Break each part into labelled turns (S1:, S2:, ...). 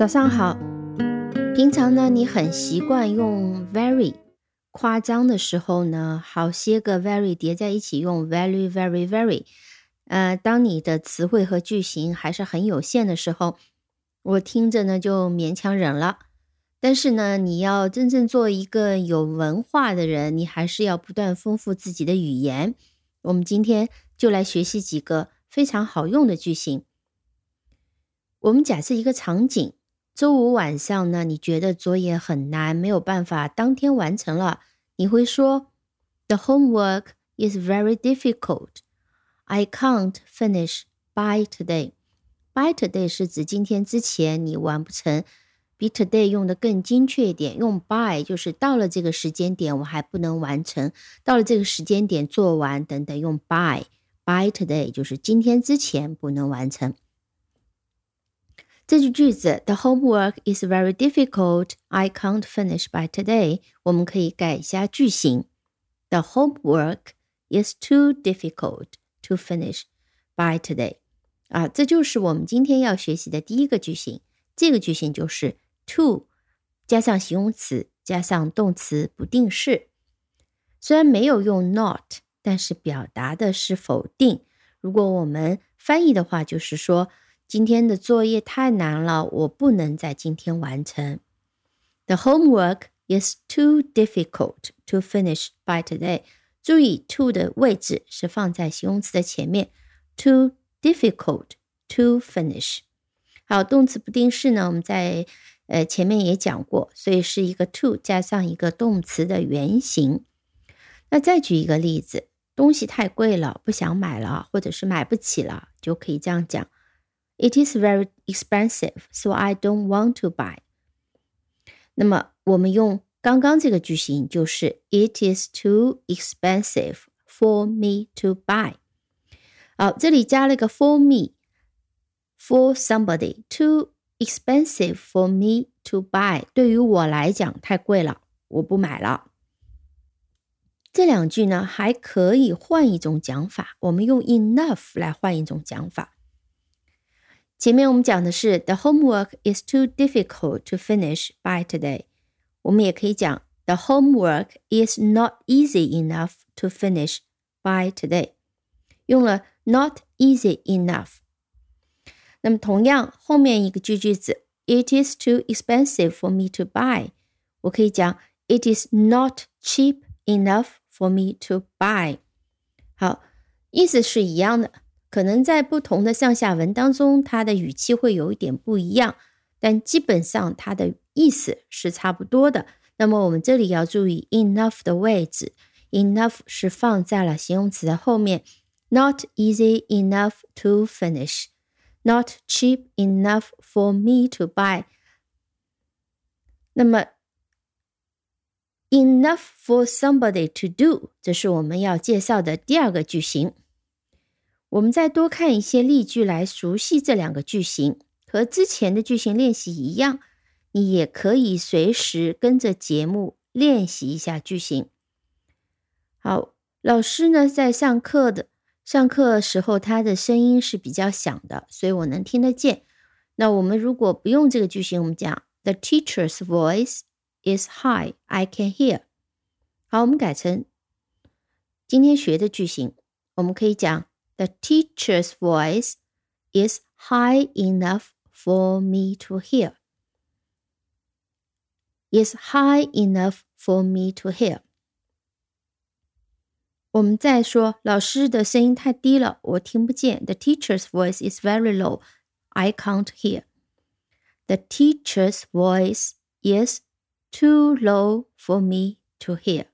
S1: 早上好。平常呢，你很习惯用 very 夸张的时候呢，好些个 very 叠在一起用 very very very。呃，当你的词汇和句型还是很有限的时候，我听着呢就勉强忍了。但是呢，你要真正做一个有文化的人，你还是要不断丰富自己的语言。我们今天就来学习几个非常好用的句型。我们假设一个场景。周五晚上呢，你觉得作业很难，没有办法当天完成了，你会说：“The homework is very difficult. I can't finish by today.” By today 是指今天之前你完不成，比 today 用的更精确一点。用 by 就是到了这个时间点我还不能完成，到了这个时间点做完等等。用 by by today 就是今天之前不能完成。这句句子，The homework is very difficult. I can't finish by today. 我们可以改一下句型，The homework is too difficult to finish by today. 啊，这就是我们今天要学习的第一个句型。这个句型就是 to 加上形容词加上动词不定式。虽然没有用 not，但是表达的是否定。如果我们翻译的话，就是说。今天的作业太难了，我不能在今天完成。The homework is too difficult to finish by today。注意，to 的位置是放在形容词的前面，too difficult to finish。好，动词不定式呢，我们在呃前面也讲过，所以是一个 to 加上一个动词的原形。那再举一个例子，东西太贵了，不想买了，或者是买不起了，就可以这样讲。It is very expensive, so I don't want to buy. 那么我们用刚刚这个句型就是 It is too expensive for me to buy. 好，这里加了一个 for me, for somebody. Too expensive for me to buy. 对于我来讲太贵了，我不买了。这两句呢还可以换一种讲法，我们用 enough 来换一种讲法。 前面我们讲的是 the homework is too difficult to finish by today，我们也可以讲 the homework is not easy enough to finish by today，用了 not easy enough。那么同样后面一个句句子 it is too expensive for me to buy，我可以讲 it is not cheap enough for me to buy。好，意思是一样的。 可能在不同的上下文当中，它的语气会有一点不一样，但基本上它的意思是差不多的。那么我们这里要注意 enough 的位置，enough 是放在了形容词的后面，not easy enough to finish，not cheap enough for me to buy。那么 enough for somebody to do，这是我们要介绍的第二个句型。我们再多看一些例句来熟悉这两个句型，和之前的句型练习一样，你也可以随时跟着节目练习一下句型。好，老师呢在上课的上课时候，他的声音是比较响的，所以我能听得见。那我们如果不用这个句型，我们讲 The teacher's voice is high, I can hear。好，我们改成今天学的句型，我们可以讲。The teacher's voice is high enough for me to hear. Is high enough for me to hear. 我们再说，老师的声音太低了，我听不见。The teacher's voice is very low. I can't hear. The teacher's voice is too low for me to hear.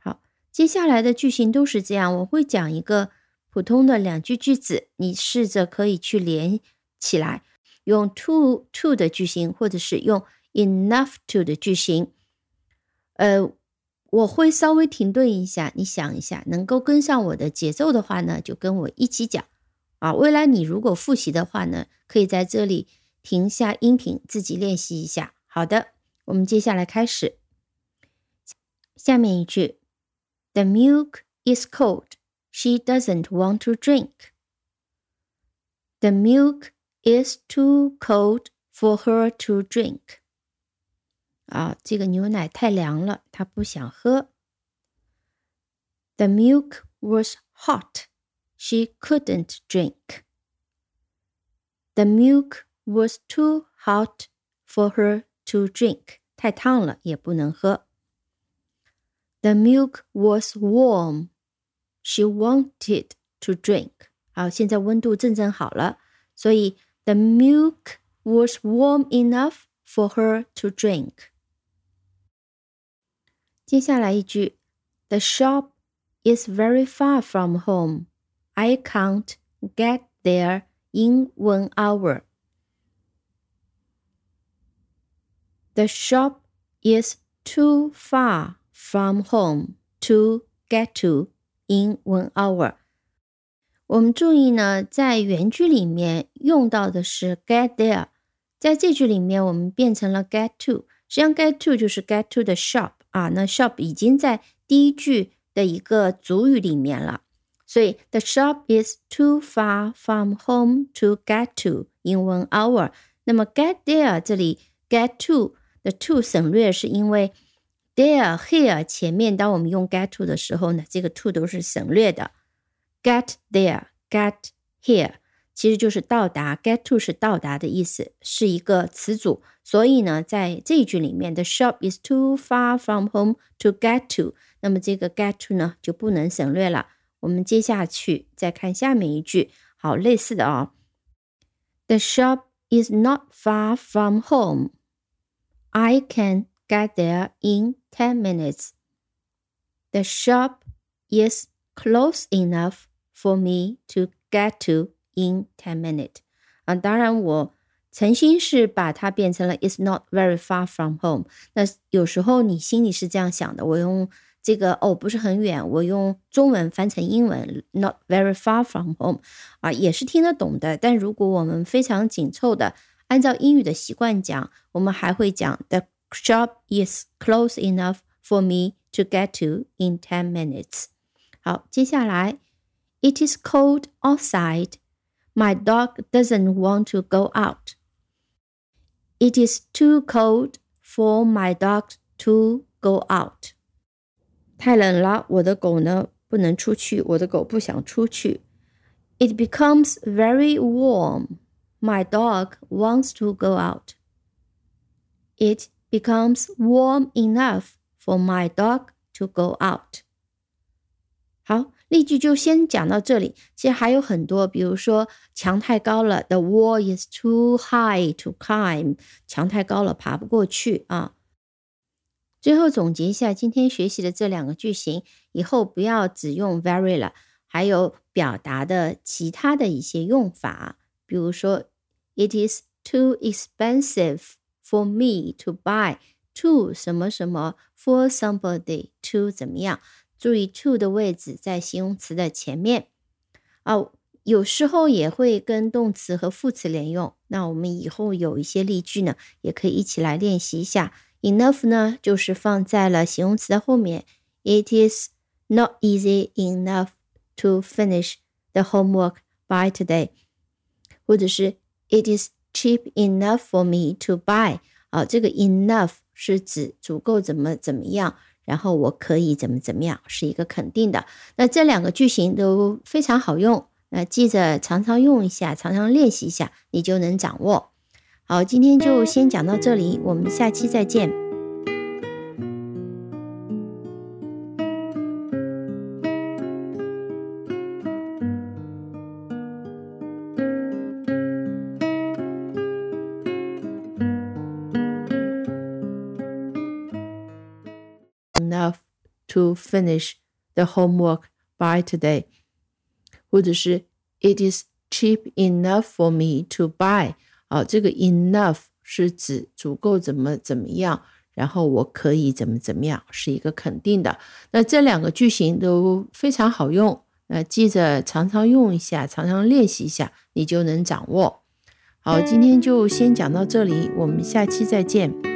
S1: 好，接下来的句型都是这样。我会讲一个 普通的两句句子，你试着可以去连起来，用 to to 的句型，或者是用 enough to 的句型。呃，我会稍微停顿一下，你想一下，能够跟上我的节奏的话呢，就跟我一起讲啊。未来你如果复习的话呢，可以在这里停下音频，自己练习一下。好的，我们接下来开始。下面一句，The milk is cold。she doesn't want to drink. The milk is too cold for her to drink。啊，这个牛奶太凉了，她不想喝。The milk was hot. She couldn't drink. The milk was too hot for her to drink. 太烫了，也不能喝。The milk was warm. She wanted to drink. 好，现在温度正正好了，所以 the milk was warm enough for her to drink. 接下来一句，The shop is very far from home. I can't get there in one hour. The shop is too far from home to get to in one hour. 我们注意呢，在原句里面用到的是 get there，在这句里面我们变成了 get to。实际上 get to 就是 get to the shop 啊，那 shop 已经在第一句的一个主语里面了。所以 the shop is too far from home to get to in one hour。那么 get there 这里 get to 的 to 省略，是因为 there here 前面当我们用 get to 的时候呢，这个 to 都是省略的。get there, get here，其实就是到达。get to 是到达的意思，是一个词组。所以呢，在这一句里面，the shop is too far from home to get to，那么这个 get to 呢就不能省略了。我们接下去再看下面一句，好，类似的啊、哦。The shop is not far from home. I can get there in ten minutes. The shop is close enough for me to get to in ten minutes. 啊，当然我诚心是把它变成了 "It's not very far from home"。那有时候你心里是这样想的，我用这个哦不是很远，我用中文翻成英文 "Not very far from home" 啊，也是听得懂的。但如果我们非常紧凑的按照英语的习惯讲，我们还会讲 "The shop is close enough for me to get to in ten minutes"。好，接下来，It is cold outside. My dog doesn't want to go out. It is too cold for my dog to go out. 太冷了，我的狗呢不能出去，我的狗不想出去。It becomes very warm. My dog wants to go out. It becomes warm enough for my dog to go out. 好，例句就先讲到这里。其实还有很多，比如说墙太高了，the wall is too high to climb，墙太高了，爬不过去啊。最后总结一下今天学习的这两个句型，以后不要只用 very 了，还有表达的其他的一些用法，比如说，It is too expensive For me to buy to 什么什么 for somebody to 怎么样。注意 to 的位置在形容词的前面啊，有时候也会跟动词和副词连用。那我们以后有一些例句呢，也可以一起来练习一下。Enough 呢，就是放在了形容词的后面。It is not easy enough to finish the homework by today，或者是 It is cheap enough for me to buy。啊，这个 enough 是指足够怎么怎么样。然后我可以怎么怎么样，是一个肯定的。那这两个句型都非常好用，那记着常常用一下，常常练习一下，你就能掌握。好，今天就先讲到这里，我们下期再见。To finish the homework by today，或者是 It is cheap enough for me to buy。啊，这个 enough 是指足够怎么怎么样，然后我可以怎么怎么样，是一个肯定的。那这两个句型都非常好用，那记着常常用一下，常常练习一下，你就能掌握。好，今天就先讲到这里，我们下期再见。